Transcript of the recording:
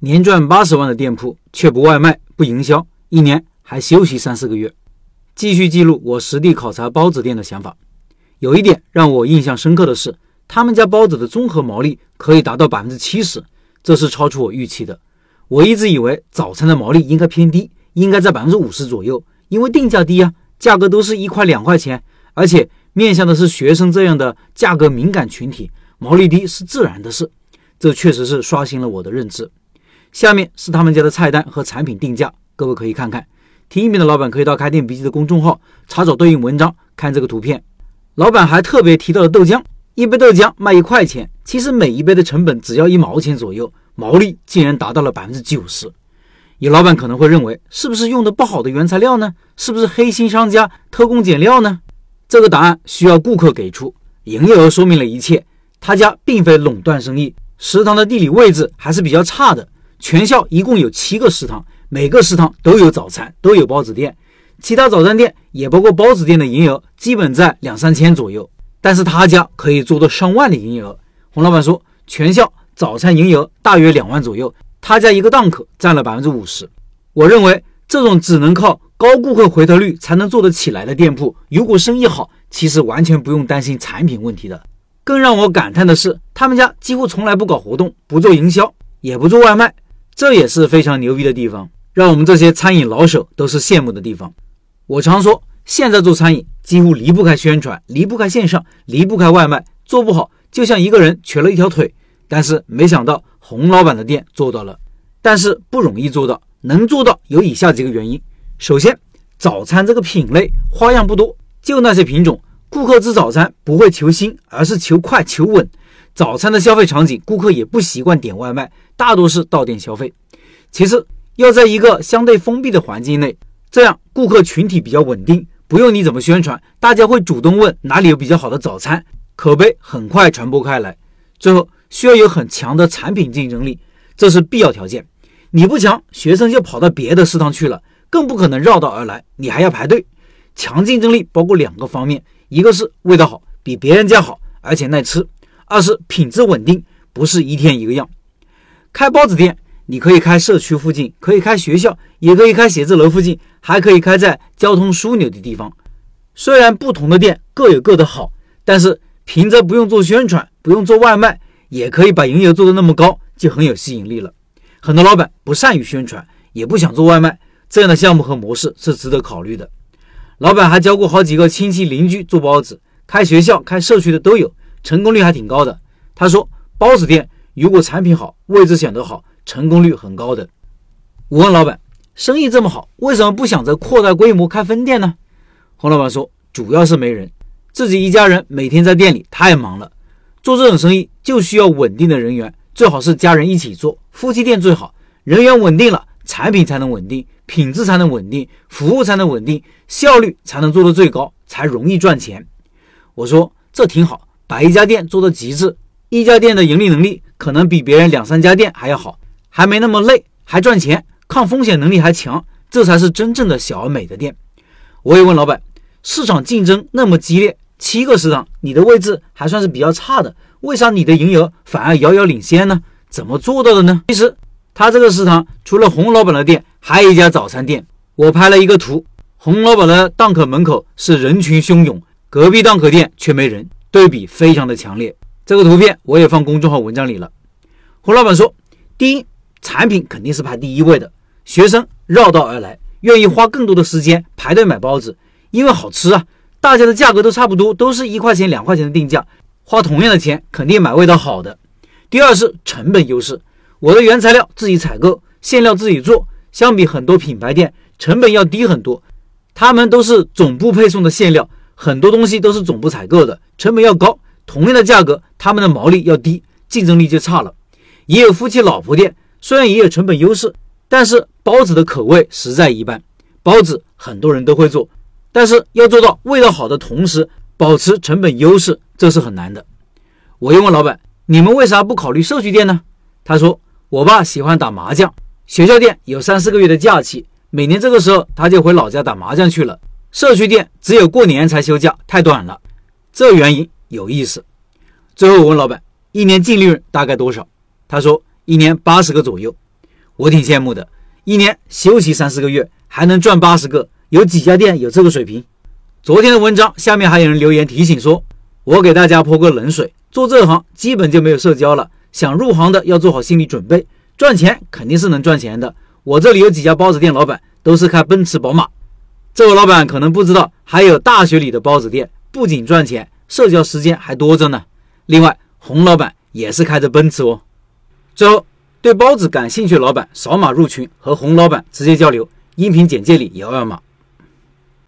年赚八十万的店铺却不外卖不营销，一年还休息三四个月。继续记录我实地考察包子店的想法。有一点让我印象深刻的是，他们家包子的综合毛利可以达到百分之七十，这是超出我预期的。我一直以为早餐的毛利应该偏低，应该在百分之五十左右，因为定价低啊，价格都是一块两块钱，而且面向的是学生这样的价格敏感群体，毛利低是自然的事。这确实是刷新了我的认知。下面是他们家的菜单和产品定价，各位可以看看。听音频的老板可以到开店笔记的公众号查找对应文章，看这个图片。老板还特别提到了豆浆，一杯豆浆卖一块钱，其实每一杯的成本只要一毛钱左右，毛利竟然达到了百分之九十。有老板可能会认为，是不是用的不好的原材料呢？是不是黑心商家偷工减料呢？这个答案需要顾客给出。营业额说明了一切，他家并非垄断生意，食堂的地理位置还是比较差的。全校一共有七个食堂，每个食堂都有早餐，都有包子店。其他早餐店也包括包子店的营业额，基本在两三千左右。但是他家可以做到上万的营业额。洪老板说，全校早餐营业额大约两万左右，他家一个档口占了百分之五十。我认为这种只能靠高顾客回头率才能做得起来的店铺，如果生意好，其实完全不用担心产品问题的。更让我感叹的是，他们家几乎从来不搞活动，不做营销，也不做外卖。这也是非常牛逼的地方，让我们这些餐饮老手都是羡慕的地方。我常说，现在做餐饮几乎离不开宣传，离不开线上，离不开外卖，做不好就像一个人瘸了一条腿。但是没想到洪老板的店做到了，但是不容易做到。能做到有以下几个原因：首先，早餐这个品类花样不多，就那些品种，顾客吃早餐不会求新，而是求快求稳。早餐的消费场景，顾客也不习惯点外卖，大多是到店消费。其次，要在一个相对封闭的环境内，这样顾客群体比较稳定，不用你怎么宣传，大家会主动问哪里有比较好的早餐，口碑很快传播开来。最后，需要有很强的产品竞争力，这是必要条件。你不强，学生就跑到别的食堂去了，更不可能绕道而来，你还要排队。强竞争力包括两个方面，一个是味道好，比别人家好，而且耐吃。二是品质稳定，不是一天一个样。开包子店，你可以开社区附近，可以开学校，也可以开写字楼附近，还可以开在交通枢纽的地方。虽然不同的店各有各的好，但是凭着不用做宣传，不用做外卖，也可以把营业额做得那么高，就很有吸引力了。很多老板不善于宣传，也不想做外卖，这样的项目和模式是值得考虑的。老板还教过好几个亲戚邻居做包子，开学校、开社区的都有。成功率还挺高的。他说，包子店如果产品好，位置选得好，成功率很高的。我问老板，生意这么好，为什么不想着扩大规模开分店呢？洪老板说，主要是没人，自己一家人每天在店里太忙了。做这种生意就需要稳定的人员，最好是家人一起做，夫妻店最好。人员稳定了，产品才能稳定，品质才能稳定，服务才能稳定，效率才能做到最高，才容易赚钱。我说，这挺好。把一家店做到极致，一家店的盈利能力可能比别人两三家店还要好，还没那么累，还赚钱，抗风险能力还强，这才是真正的小而美的店。我也问老板，市场竞争那么激烈，七个食堂，你的位置还算是比较差的，为啥你的营业额反而遥遥领先呢？怎么做到的呢？其实他这个食堂除了洪老板的店，还有一家早餐店。我拍了一个图，洪老板的档口门口是人群汹涌，隔壁档口店却没人。对比非常的强烈，这个图片我也放公众号文章里了。胡老板说，第一，产品肯定是排第一位的，学生绕道而来，愿意花更多的时间排队买包子，因为好吃啊。大家的价格都差不多，都是一块钱、两块钱的定价，花同样的钱肯定买味道好的。第二是成本优势，我的原材料自己采购，馅料自己做，相比很多品牌店成本要低很多，他们都是总部配送的馅料。很多东西都是总部采购的，成本要高，同样的价格，他们的毛利要低，竞争力就差了。也有夫妻老婆店，虽然也有成本优势，但是包子的口味实在一般。包子很多人都会做，但是要做到味道好的同时保持成本优势，这是很难的。我又问老板，你们为啥不考虑社区店呢？他说，我爸喜欢打麻将，学校店有三四个月的假期，每年这个时候他就回老家打麻将去了。社区店只有过年才休假，太短了。这原因有意思。最后我问老板，一年净利润大概多少？他说一年八十个左右。我挺羡慕的，一年休息三四个月还能赚八十个，有几家店有这个水平？昨天的文章下面还有人留言提醒说，我给大家泼个冷水，做这行基本就没有社交了，想入行的要做好心理准备，赚钱肯定是能赚钱的。我这里有几家包子店老板都是开奔驰、宝马。这位老板可能不知道，还有大学里的包子店，不仅赚钱，社交时间还多着呢。另外，洪老板也是开着奔驰哦。最后，对包子感兴趣的老板，扫码入群和洪老板直接交流，音频简介里有二维码。